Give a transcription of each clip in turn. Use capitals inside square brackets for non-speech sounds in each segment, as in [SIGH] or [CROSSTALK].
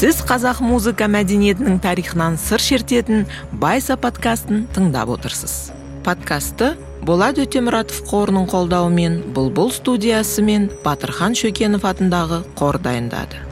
сіз қазақ музыка мәдениетінің тарихынан сыр шертетін байса подкастын тыңдап отырсыз. Подкасты болат өтемұратов қорының қолдауымен бұлбұл студиясы мен батырхан шөкенов атындағы қор дайындады.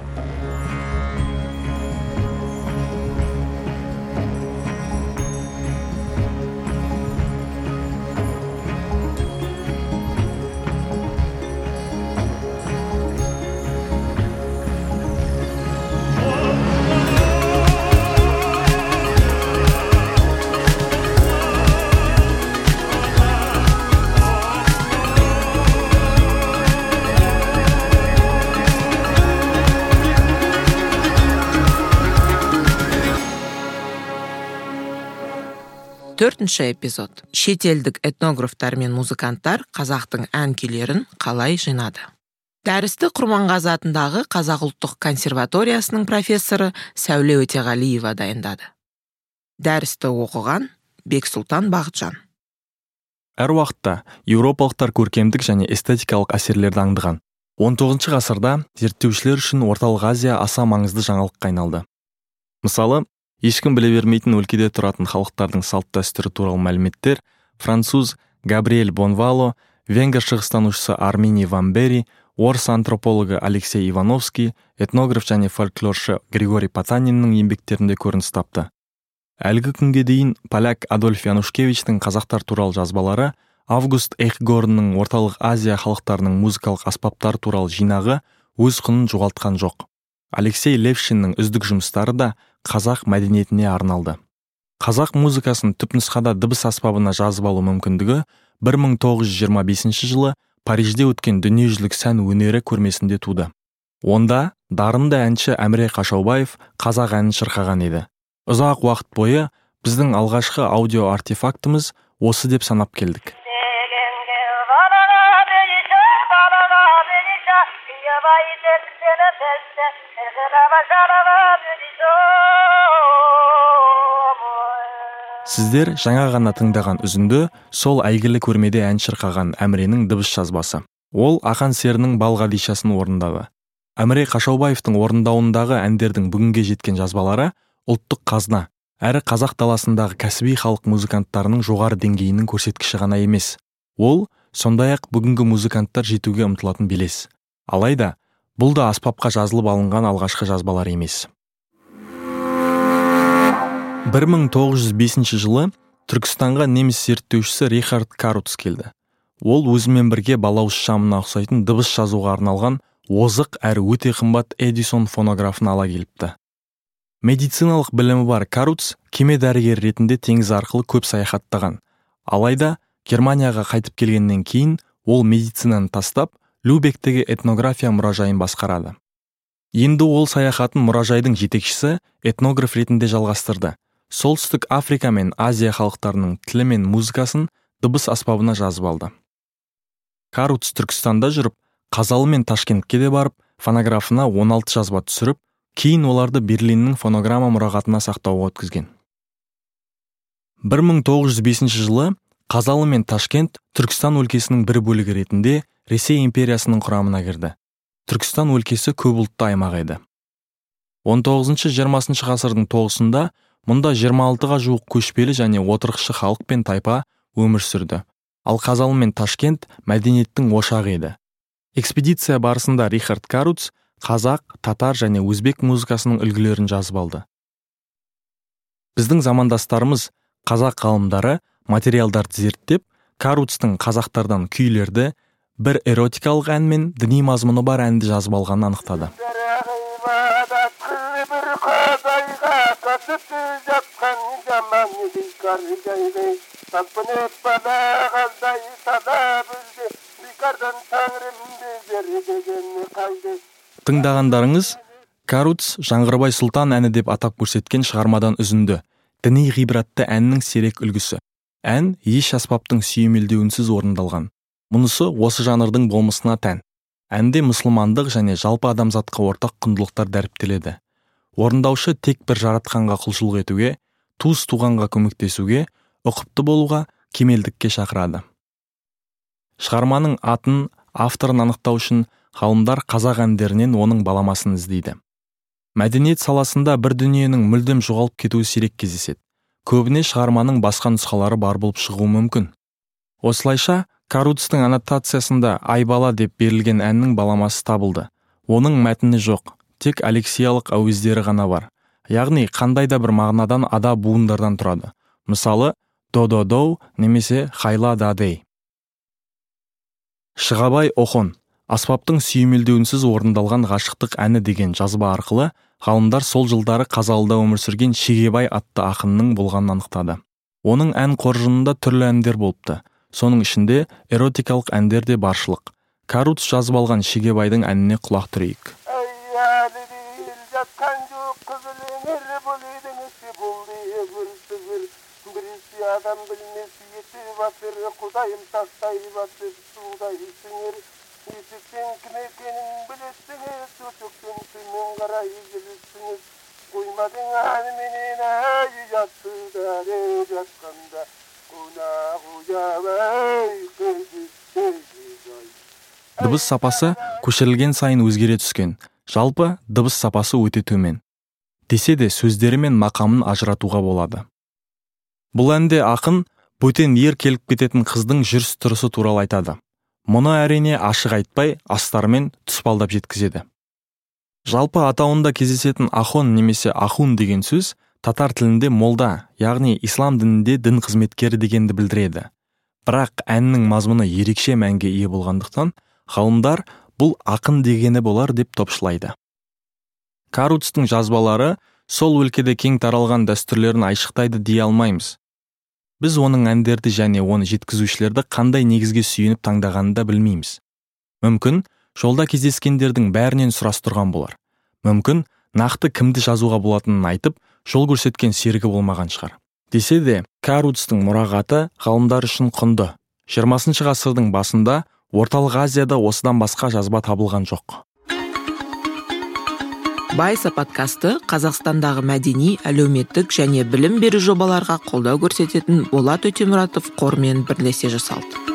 Төртінші эпизод. Шетелдік этнографтар мен музыканттар қазақтың ән күйлерін қалай жинады? Дәрісті құрманғазы атындағы қазақ ұлттық консерваториясының профессоры сәуле өтеғалиева дайындады. Дәрісті оқыған бексұлтан бақытжан. Әр уақытта еуропалықтар көркемдік және эстетикалық әсерлерді аңдыған. 19 ғасырда зерттеушілер үшін орталық азия аса маңызды жаңалыққа айналды. Мысалы ешкім біле бермейтін өлкеде тұратын халықтардың салт дәстүрі туралы мәліметтер француз габриэль бонвало венгер шығыстанушысы армини ван бери орыс антропологы алексей ивановский этнограф және фольклоршы григорий потаниннің еңбектерінде көрініс тапты. Әлгі күнге дейін поляк адольф янушкевичтің қазақтар туралы жазбалары август эхгорнның орталық азия халықтарының музыкалық аспаптар туралы жинағы өз құнын жоғалтқан жоқ. Алексей левшиннің үздік жұмыстары да қазақ мәдениетіне арналды. Қазақ музыкасын түпнұсқада дыбыс аспабына жазып алу мүмкіндігі 1925 жылы парижде өткен дүниежүзілік сән өнері көрмесінде туды. Онда дарынды әнші әміре қашаубаев қазақ әнін шырқаған еді. Ұзақ уақыт бойы біздің алғашқы аудио артефактіміз осы деп санап келдік. Сіздер жаңа ғана тыңдаған үзінді сол әйгілі көрмеде ән шырқаған әміренің дыбыс жазбасы. Ол ақан серінің балғадишасын орындады әміре қашаубаевтың орындауындағы әндердің бүгінге жеткен жазбалары ұлттық қазына әрі қазақ даласындағы кәсіби халық музыканттарының жоғары деңгейінің көрсеткіші ғана емес. Ол сондай ақ бүгінгі музыканттар жетуге ұмтылатын белес. Алайда бұл да аспапқа жазылып алынған алғашқы жазбалар емес. 1905 жылы түркістанға неміс зерттеушісі рихард карутс келді. Ол өзімен бірге балауыз шамына ұқсайтын дыбыс жазуға арналған озық әрі өте қымбат эдисон фонографын ала келіпті. Медициналық білімі бар карутс кеме дәрігері ретінде теңіз арқылы көп саяхаттаған. Алайда германияға қайтып келгеннен кейін ол медицинаны тастап любектегі этнография мұражайын басқарады. Енді ол саяхатын мұражайдың жетекшісі этнограф ретінде жалғастырды. Солтүстік африка мен азия халықтарының тілі мен музыкасын дыбыс аспабына жазып алды. Карутс түркістанда жүріп қазалы мен ташкентке де барып фонографына 16 жазба түсіріп кейін оларды берлиннің фонограмма мұрағатына сақтауға өткізген. 1905 жылы қазалы мен ташкент түркістан өлкесінің бір бөлігі ретінде ресей империясының құрамына кірді. Түркістан өлкесі көп ұлтты аймақ еді. 19-20 ғасырдың тоғысында мұнда 26-ға жуық көшпелі және отырықшы халық пен тайпа өмір сүрді. Ал қазалы мен ташкент мәдениеттің ошағы еді. Экспедиция барысында рихард каруц қазақ татар және өзбек музыкасының үлгілерін жазып алды. Біздің замандастарымыз қазақ ғалымдары материалдарды зерттеп каруцтың қазақтардан күйлерді бір эротикалық ән мен діни мазмұны бар әнді жазып алғанын анықтады. Тыңдағандарыңыз каруц жаңғырбай сұлтан әні деп атап көрсеткен шығармадан үзінді. Діни ғибратты әннің сирек үлгісі. Ән еш аспаптың сүйемелдеуінсіз орындалған. Мұнысы осы жанрдың болмысына тән. Әнде мұсылмандық және жалпы адамзатқа ортақ құндылықтар дәріптеледі. Орындаушы тек бір жаратқанға құлшылық етуге туыс туғанға көмектесуге ұқыпты болуға кемелдікке шақырады. Шығарманың атын авторын анықтау үшін ғалымдар қазақ әндерінен оның баламасын іздейді. Мәдениет саласында бір дүниенің мүлдем жоғалып кетуі сирек кездеседі. Көбіне шығарманың басқа нұсқалары бар болып шығуы мүмкін. Осылайша каруцтың аннотациясында айбала деп берілген әннің баламасы табылды. Оның мәтіні жоқ тек алексиялық әуездері ғана бар. Яғни қандай да бір мағынадан ада буындардан тұрады. Мысалы до до доу немесе хайла дадей шығабай охон аспаптың сүйемелдеуінсіз орындалған ғашықтық әні деген жазба арқылы ғалымдар сол жылдары қазалыда өмір сүрген шегебай атты ақынның болғанын анықтады. Оның ән қоржынында түрлі әндер болыпты. Соның ішінде эротикалық әндер де баршылық. Каруц жазып алған шегебайдың әніне құлақ түрейік. Тастай судай кім екенін төмен қоймадың әніменен әй жатсыда жатқанда. қонақ ұябай дыбыс сапасы көшірілген сайын өзгере түскен. Жалпы дыбыс сапасы өте төмен. Десе де сөздері мен мақамын ажыратуға болады. Бұл әнде ақын бөтен ер келіп кететін қыздың жүріс тұрысы туралы айтады. Мұны әрине ашық айтпай астарымен тұспалдап жеткізеді. Жалпы атауында кездесетін ахон немесе ахун деген сөз татар тілінде молда яғни ислам дінінде дін қызметкері дегенді білдіреді. Бірақ әннің мазмұны ерекше мәнге ие болғандықтан ғалымдар бұл ақын дегені болар деп топшылайды. Каруцтың жазбалары сол өлкеде кең таралған дәстүрлерін айшықтайды дей алмаймыз. Біз оның әндерді және оны жеткізушілерді қандай негізге сүйеніп таңдағанын да білмейміз. Мүмкін жолда кездескендердің бәрінен сұрастырған болар. Мүмкін нақты кімді жазуға болатынын айтып жол көрсеткен серігі болмаған шығар. Десе де каруцтың мұрағаты ғалымдар үшін құнды. 20 ғасырдың басында орталық азияда осыдан басқа жазба табылған жоқ. Байса подкасты қазақстандағы мәдени әлеуметтік және білім беру жобаларға қолдау көрсететін болат өтемұратов қормен бірлесе жасалды.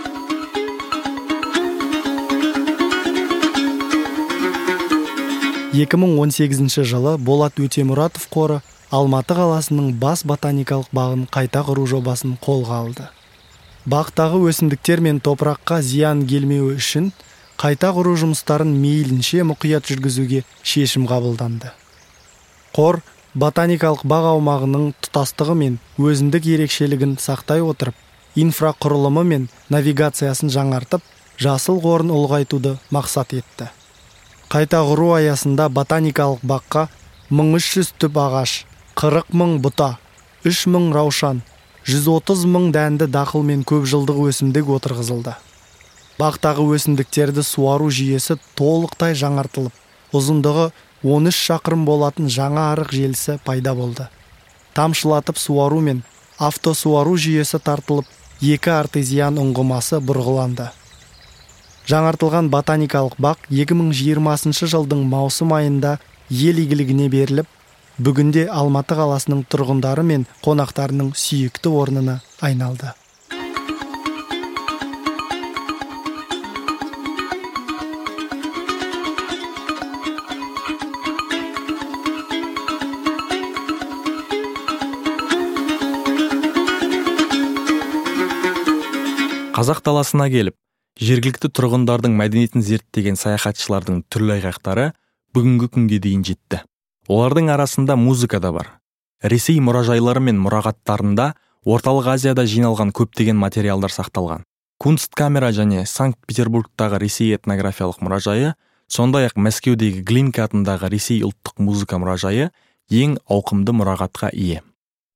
екі мың он сегізінші жылы болат өтемұратов қоры алматы қаласының бас ботаникалық бағын қайта құру жобасын қолға алды. Бақтағы өсімдіктер мен топыраққа зиян келмеуі үшін қайта құру жұмыстарын мейлінше мұқият жүргізуге шешім қабылданды. Қор ботаникалық бақ аумағының тұтастығы мен өзіндік ерекшелігін сақтай отырып инфрақұрылымы мен навигациясын жаңартып жасыл қорын ұлғайтуды мақсат етті. Қайта құру аясында ботаникалық баққа 1300 түп ағаш 40 мың бұта 3 мың раушан 130 мың дәнді дақыл мен жылдық өсімдік отырғызылды. Бақтағы өсімдіктерді суару жүйесі толықтай жаңартылып ұзындығы 13 шақырым болатын жаңа арық желісі пайда болды. Тамшылатып суару мен автосуару жүйесі тартылып екі артезиан ұңғымасы бұрғыланды. Жаңартылған ботаникалық бақ 2020 жылдың маусым айында ел игілігіне беріліп бүгінде алматы қаласының тұрғындары мен қонақтарының сүйікті орнына айналды. Қазақ даласына келіп жергілікті тұрғындардың мәдениетін зерттеген саяхатшылардың түрлі айғақтары бүгінгі күнге дейін жетті. Олардың арасында музыка да бар. Ресей мұражайлары мен мұрағаттарында орталық азияда жиналған көптеген материалдар сақталған. Камера және санкт петербургтағы ресей этнографиялық мұражайы сондай ақ мәскеудегі глинка атындағы ресей ұлттық музыка мұражайы ең ауқымды мұрағатқа ие.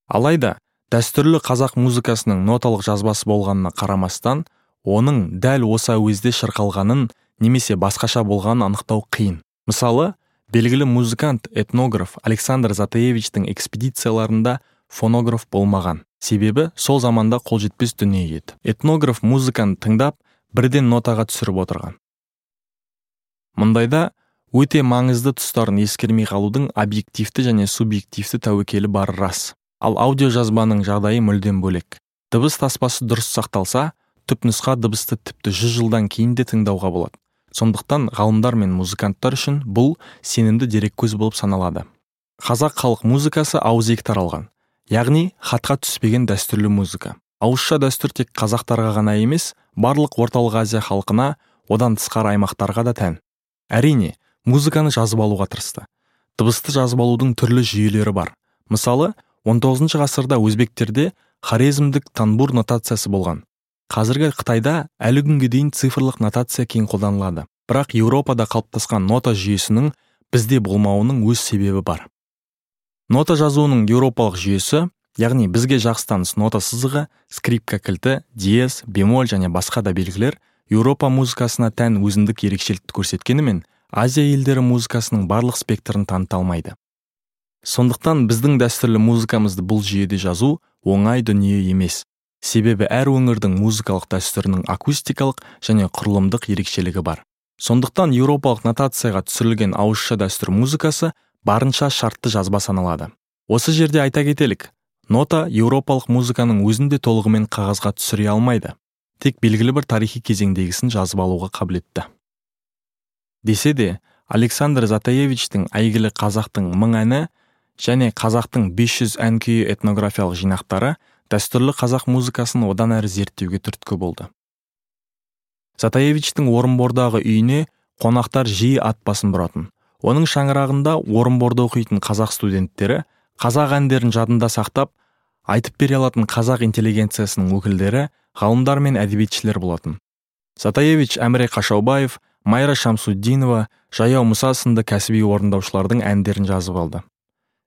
Алайда дәстүрлі қазақ музыкасының ноталық жазбасы болғанына қарамастан оның дәл осы әуезде шырқалғанын немесе басқаша болғанын анықтау қиын. Мысалы белгілі музыкант этнограф александр затаевичтің экспедицияларында фонограф болмаған. Себебі сол заманда қолжетпес дүние еді. Этнограф музыканы тыңдап бірден нотаға түсіріп отырған. Мұндайда өте маңызды тұстарын ескермей қалудың объективті және субъективті тәуекелі бары рас. Ал аудиожазбаның жағдайы мүлдем бөлек. Дыбыс таспасы дұрыс сақталса түпнұсқа дыбысты тіпті жүз жылдан кейін де тыңдауға болады. Сондықтан ғалымдар мен музыканттар үшін бұл сенімді дереккөз болып саналады. Қазақ халық музыкасы ауызекі таралған яғни хатқа түспеген дәстүрлі музыка. Ауызша дәстүр тек қазақтарға ғана емес барлық орталық азия халқына одан тысқары аймақтарға да тән. Әрине музыканы жазып алуға тырысты. Дыбысты жазып алудың түрлі жүйелері бар. Мысалы 19 ғасырда өзбектерде хорезмдік танбур нотациясы болған. Қазіргі қытайда әлі күнге дейін цифрлық нотация кең қолданылады. Бірақ еуропада қалыптасқан нота жүйесінің бізде болмауының өз себебі бар. Нота жазуының еуропалық жүйесі яғни бізге жақсы таныс нота сызығы скрипка кілті диез бемоль және басқа да белгілер еуропа музыкасына тән өзіндік ерекшелікті көрсеткенімен азия елдері музыкасының барлық спектрін таныта алмайды. Сондықтан біздің дәстүрлі музыкамызды бұл жүйеде жазу оңай дүние емес. Себебі әр өңірдің музыкалық дәстүрінің акустикалық және құрылымдық ерекшелігі бар. Сондықтан еуропалық нотацияға түсірілген ауызша дәстүр музыкасы барынша шартты жазба саналады. Осы жерде айта кетелік нота еуропалық музыканың өзін де толығымен қағазға түсіре алмайды. Тек белгілі бір тарихи кезеңдегісін жазып алуға қабілетті. Десе де александр затаевичтің әйгілі қазақтың мың әні және қазақтың 500 ән күйі этнографиялық жинақтары дәстүрлі қазақ музыкасын одан әрі зерттеуге түрткі болды. Затаевичтің орынбордағы үйіне қонақтар жиі ат басын бұратын. Оның шаңырағында орынборда оқитын қазақ студенттері қазақ әндерін жадында сақтап айтып бере алатын қазақ интеллигенциясының өкілдері ғалымдар мен әдебиетшілер болатын. Затаевич әміре қашаубаев майра шамсуддинова жаяу мұса сынды кәсіби орындаушылардың әндерін жазып алды.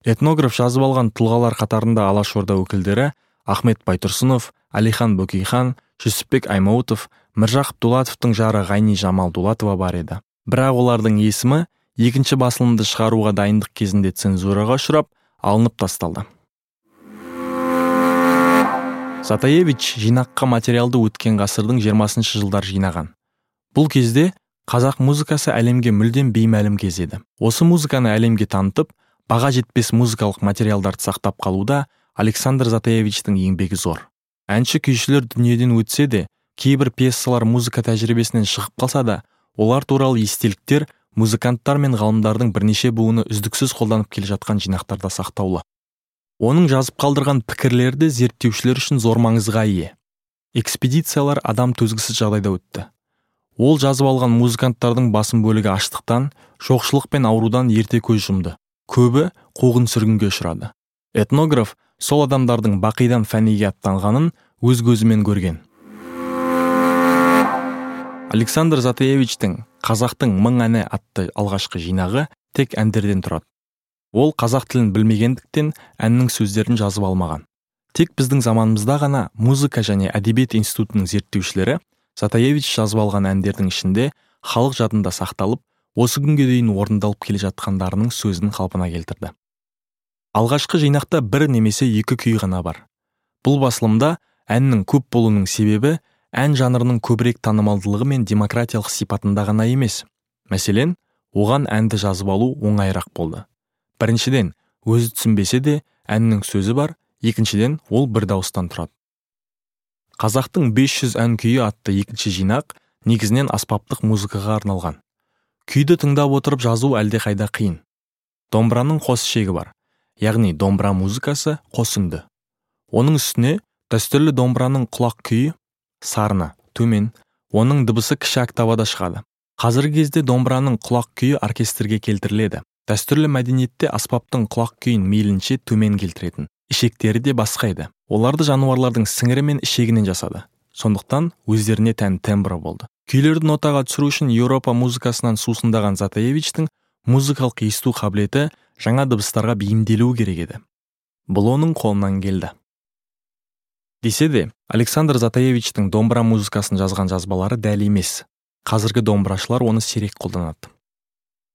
Этнограф жазып алған тұлғалар қатарында алашорда өкілдері ахмет байтұрсынов әлихан бөкейхан жүсіпбек аймауытов міржақып дулатовтың жары ғайни жамал дулатова бар еді. Бірақ олардың есімі екінші басылымды шығаруға дайындық кезінде цензураға ұшырап алынып тасталды. Затаевич жинаққа материалды өткен ғасырдың 20 жылдар жинаған. Бұл кезде қазақ музыкасы әлемге мүлдем беймәлім кез еді. Осы музыканы әлемге танытып баға жетпес музыкалық материалдарды сақтап қалуда александр затаевичтің еңбегі зор. Әнші күйшілер дүниеден өтсе де кейбір пьесалар музыка тәжірибесінен шығып қалса да олар туралы естеліктер музыканттар мен ғалымдардың бірнеше буыны үздіксіз қолданып келе жатқан жинақтарда сақтаулы. Оның жазып қалдырған пікірлері де зерттеушілер үшін зор маңызға ие. Экспедициялар адам төзгісіз жағдайда өтті. Ол жазып алған музыканттардың басым бөлігі аштықтан жоқшылық пен аурудан ерте көз жұмды. Көбі қуғын сүргінге ұшырады. Этнограф сол адамдардың бақидан фәниге аттанғанын өз көзімен көрген. Александр затаевичтің қазақтың мың әні атты алғашқы жинағы тек әндерден тұрады. Ол қазақ тілін білмегендіктен әннің сөздерін жазып алмаған. Тек біздің заманымызда ғана музыка және әдебиет институтының зерттеушілері затаевич жазып алған әндердің ішінде халық жадында сақталып осы күнге дейін орындалып келе жатқандарының сөзін қалпына келтірді. Алғашқы жинақта бір немесе екі күй ғана бар. Бұл басылымда әннің көп болуының себебі ән жанрының көбірек танымалдылығы мен демократиялық сипатында ғана емес. Мәселен оған әнді жазып алу оңайырақ болды. Біріншіден өзі түсінбесе де әннің сөзі бар екіншіден ол бір дауыстан тұрады. Қазақтың 500 ән күйі атты екінші жинақ негізінен аспаптық музыкаға арналған. Күйді тыңдап отырып жазу әлдеқайда қиын. Домбыраның қос шегі бар. Яғни домбыра музыкасы қос үнді оның үстіне дәстүрлі домбыраның құлақ күйі сарыны төмен оның дыбысы кіші октавада шығады. Қазіргі кезде домбыраның құлақ күйі оркестрге келтіріледі. Дәстүрлі мәдениетте аспаптың құлақ күйін мейлінше төмен келтіретін ішектері де басқа еді оларды жануарлардың сіңірі мен ішегінен жасады. Сондықтан өздеріне тән тембрі болды. Күйлерді нотаға түсіру үшін еуропа музыкасынан сусындаған затаевичтің музыкалық есту қабілеті жаңа дыбыстарға бейімделуі керек еді. Бұл оның қолынан келді. Десе де александр затаевичтің домбыра музыкасын жазған жазбалары дәл емес. Қазіргі домбырашылар оны сирек қолданады.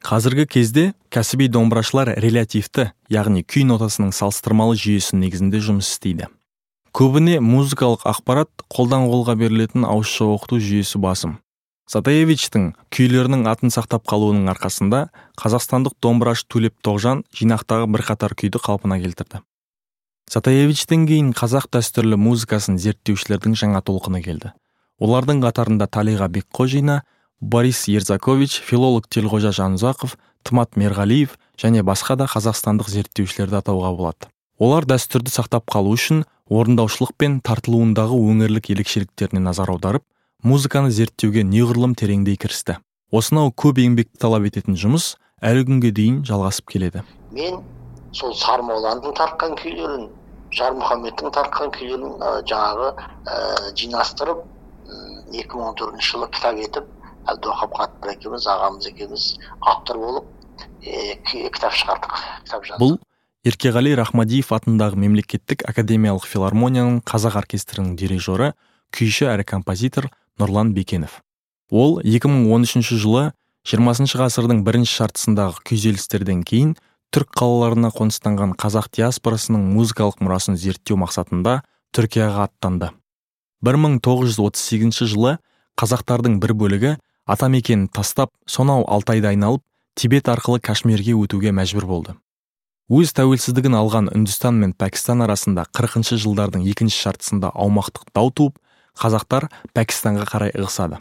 Қазіргі кезде кәсіби домбырашылар релятивті яғни күй нотасының салыстырмалы жүйесі негізінде жұмыс істейді. Көбіне музыкалық ақпарат қолдан қолға берілетін ауызша оқыту жүйесі басым. Затаевичтің күйлерінің атын сақтап қалуының арқасында қазақстандық домбыраш төлеп тоғжан жинақтағы бірқатар күйді қалпына келтірді. Затаевичтен кейін қазақ дәстүрлі музыкасын зерттеушілердің жаңа толқыны келді. Олардың қатарында талиға бекқожина борис ерзакович филолог телғожа жанұзақов тымат мерғалиев және басқа да қазақстандық зерттеушілерді атауға болады. Олар дәстүрді сақтап қалу үшін орындаушылық пен тартылуындағы өңірлік ерекшеліктеріне назар аударып музыканы зерттеуге неғұрлым тереңдей кірісті. Осынау көп еңбекті талап ететін жұмыс әлі күнге дейін жалғасып келеді. Мен сол сармолланың тартқан күйлерін жармұхаммедтің тартқан күйлерін ә, жаңағы ә, жинастырып екі мың он төртінші жылы кітап етіп әбдіуахап қатпыр екеуміз ағамыз екеуміз автор болып ә, кітап шығардық кітап жаздық. Бұл еркеғали рахмадиев атындағы мемлекеттік академиялық филармонияның қазақ оркестрінің дирижері күйші әрі композитор нұрлан бекенов. Ол 2013 жылы 20 ғасырдың бірінші жартысындағы күйзелістерден кейін түрік қалаларына қоныстанған қазақ диаспорасының музыкалық мұрасын зерттеу мақсатында түркияға аттанды. 1938 жылы қазақтардың бір бөлігі атамекенін тастап сонау алтайды айналып тибет арқылы кашмирге өтуге мәжбүр болды. Өз тәуелсіздігін алған үндістан мен пәкістан арасында қырқыншы жылдардың екінші жартысында аумақтық дау туып қазақтар пәкістанға қарай ығысады.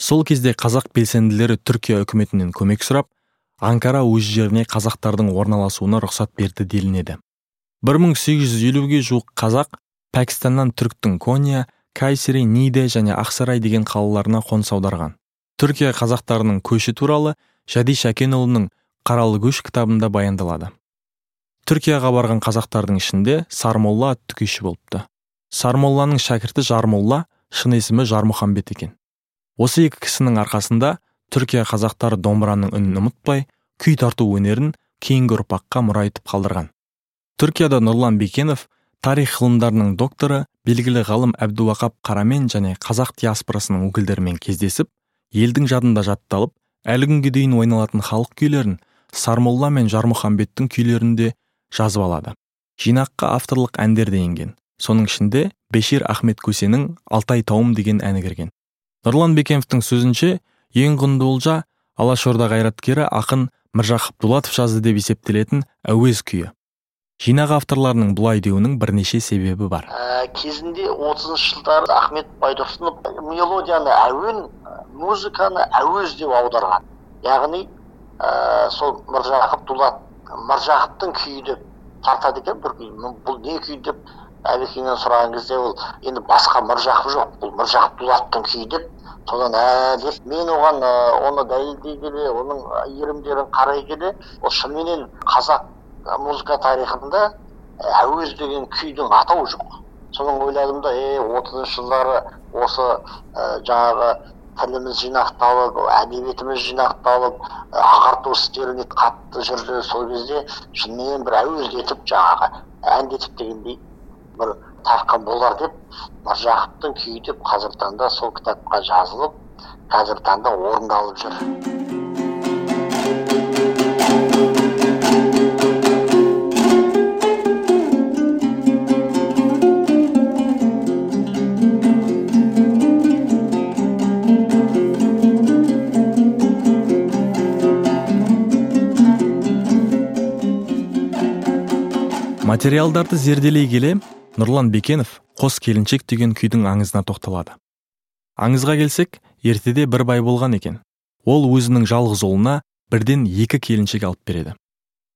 Сол кезде қазақ белсенділері түркия үкіметінен көмек сұрап анкара өз жеріне қазақтардың орналасуына рұқсат берді делінеді. 1850-ге жуық қазақ пәкістаннан түріктің кония кайсери ниде және ақсарай деген қалаларына қоныс аударған. Түркия қазақтарының көші туралы жади шәкенұлының қаралы көш кітабында баяндалады. Түркияға барған қазақтардың ішінде сармолла атты күйші болыпты. Сармолланың шәкірті жармолла шын есімі жармұхамбет екен. Осы екі кісінің арқасында түркия қазақтары домбыраның үнін ұмытпай күй тарту өнерін кейінгі ұрпаққа мұра етіп қалдырған. Түркияда нұрлан бекенов тарих ғылымдарының докторы белгілі ғалым әбдуақап қарамен және қазақ диаспорасының өкілдерімен кездесіп елдің жадында жатталып әлі күнге дейін ойналатын халық күйлерін сармолла мен жармұхамбеттің күйлерінде жазып алады. Жинаққа авторлық әндер де енген. Соның ішінде бешир ахмет көсенің алтай тауым деген әні кірген. Нұрлан бекеновтің сөзінше ең құнды олжа алашорда қайраткері ақын міржақып дулатов жазды деп есептелетін әуез күйі жинақ авторларының бұлай деуінің бірнеше себебі бар. Ә, кезінде отызыншы жылдары ахмет байтұрсынов мелодияны әуен музыканы әуез деп аударған. Яғни ә, сол міржақып дулат міржақыптың күйі деп тартады екен бір күй бұл не күй деп әбекеңнен сұраған кезде ол енді басқа міржақып жоқ бұл міржақып дулаттың күйі деп содан ә деп мен оған ә, оны дәлелдей келе оның иірімдерін қарай келе ол шынымен қазақ музыка тарихында әуез деген күйдің атауы жоқ содан ойладым да е отызыншы жылдары осы ә, жаңағы тіліміз жинақталып әдебиетіміз жинақталып ағарту істеріне қатты жүрді сол кезде шынымен бір әуездетіп жаңағы әндетіп дегендей бір тартқан болар деп міржақыптың күйі деп қазіргі таңда сол кітапқа жазылып қазіргі таңда орындалып жүр. Материалдарды зерделей келе нұрлан бекенов қос келіншек деген күйдің аңызына тоқталады. Аңызға келсек ертеде бір бай болған екен. Ол өзінің жалғыз ұлына бірден екі келіншек алып береді.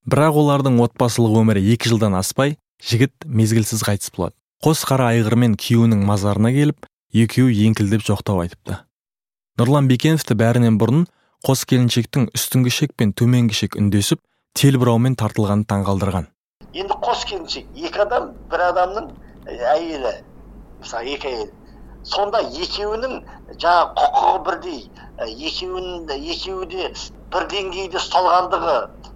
Бірақ олардың отбасылық өмірі екі жылдан аспай жігіт мезгілсіз қайтыс болады. Қос қара айғырмен күйеуінің мазарына келіп екеуі еңкілдеп жоқтау айтыпты. Нұрлан бекеновті бәрінен бұрын қос келіншектің үстіңгі шек пен төменгі шек үндесіп телбұраумен тартылғаны таңғалдырған. Енді қос келіншек екі адам бір адамның әйелі мысалы екі әйел. Сонда екеуінің жаңағы құқығы бірдей екеуінің екеуі де бір деңгейде ұсталғандығы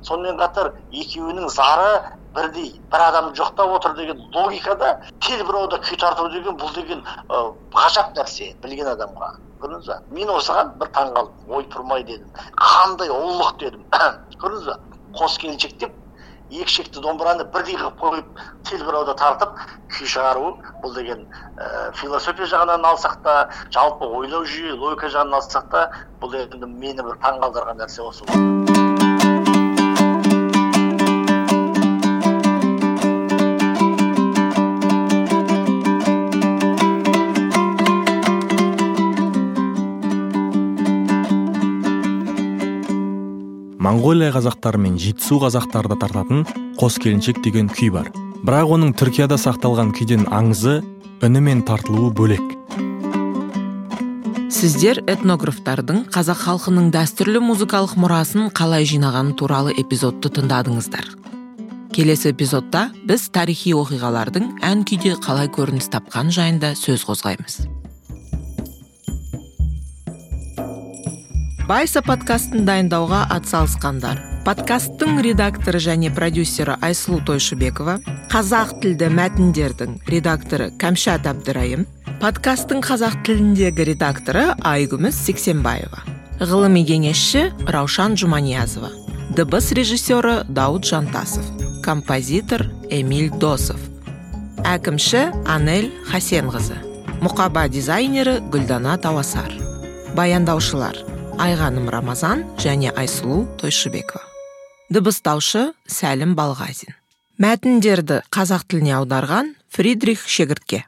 сонымен қатар екеуінің зары бірдей бір адам жоқтап отыр деген логикада тел бұрауда күй тарту деген бұл деген ә, ғажап нәрсе білген адамға. Көрдіңіз ба? Мен осыған бір таңқалдым ой тұрмай дедім қандай ұлылық дедім. [COUGHS] Көрдіңіз ба? Қос келіншек деп екі шекті домбыраны бірдей қылып қойып телбірауда тартып күй шығару бұл деген ә, философия жағынан алсақ та жалпы ойлау жүйе логика жағынан алсақ та бұл енді мені бір таңғалдырған нәрсе осы. Моңғолия қазақтары мен жетісу қазақтары да тартатын қос келіншек деген күй бар. Бірақ оның түркияда сақталған күйден аңызы үні мен тартылуы бөлек. Сіздер этнографтардың қазақ халқының дәстүрлі музыкалық мұрасын қалай жинағаны туралы эпизодты тыңдадыңыздар. Келесі эпизодта біз тарихи оқиғалардың ән күйде қалай көрініс тапқан жайында сөз қозғаймыз. Байса подкастын дайындауға атсалысқандар. Подкасттың редакторы және продюсері айсұлу тойшыбекова қазақ тілді мәтіндердің редакторы кәмшат әбдірайым подкасттың қазақ тіліндегі редакторы айгүміс сексенбаева ғылыми кеңесші раушан жұманиязова дыбыс режиссері дауд жантасов композитор эмиль досов әкімші анель хасенқызы мұқаба дизайнері гүлдана тауасар. Баяндаушылар. Айғаным рамазан және айсұлу тойшыбекова. Дыбыстаушы сәлім балғазин. Мәтіндерді қазақ тіліне аударған фридрих шегіртке.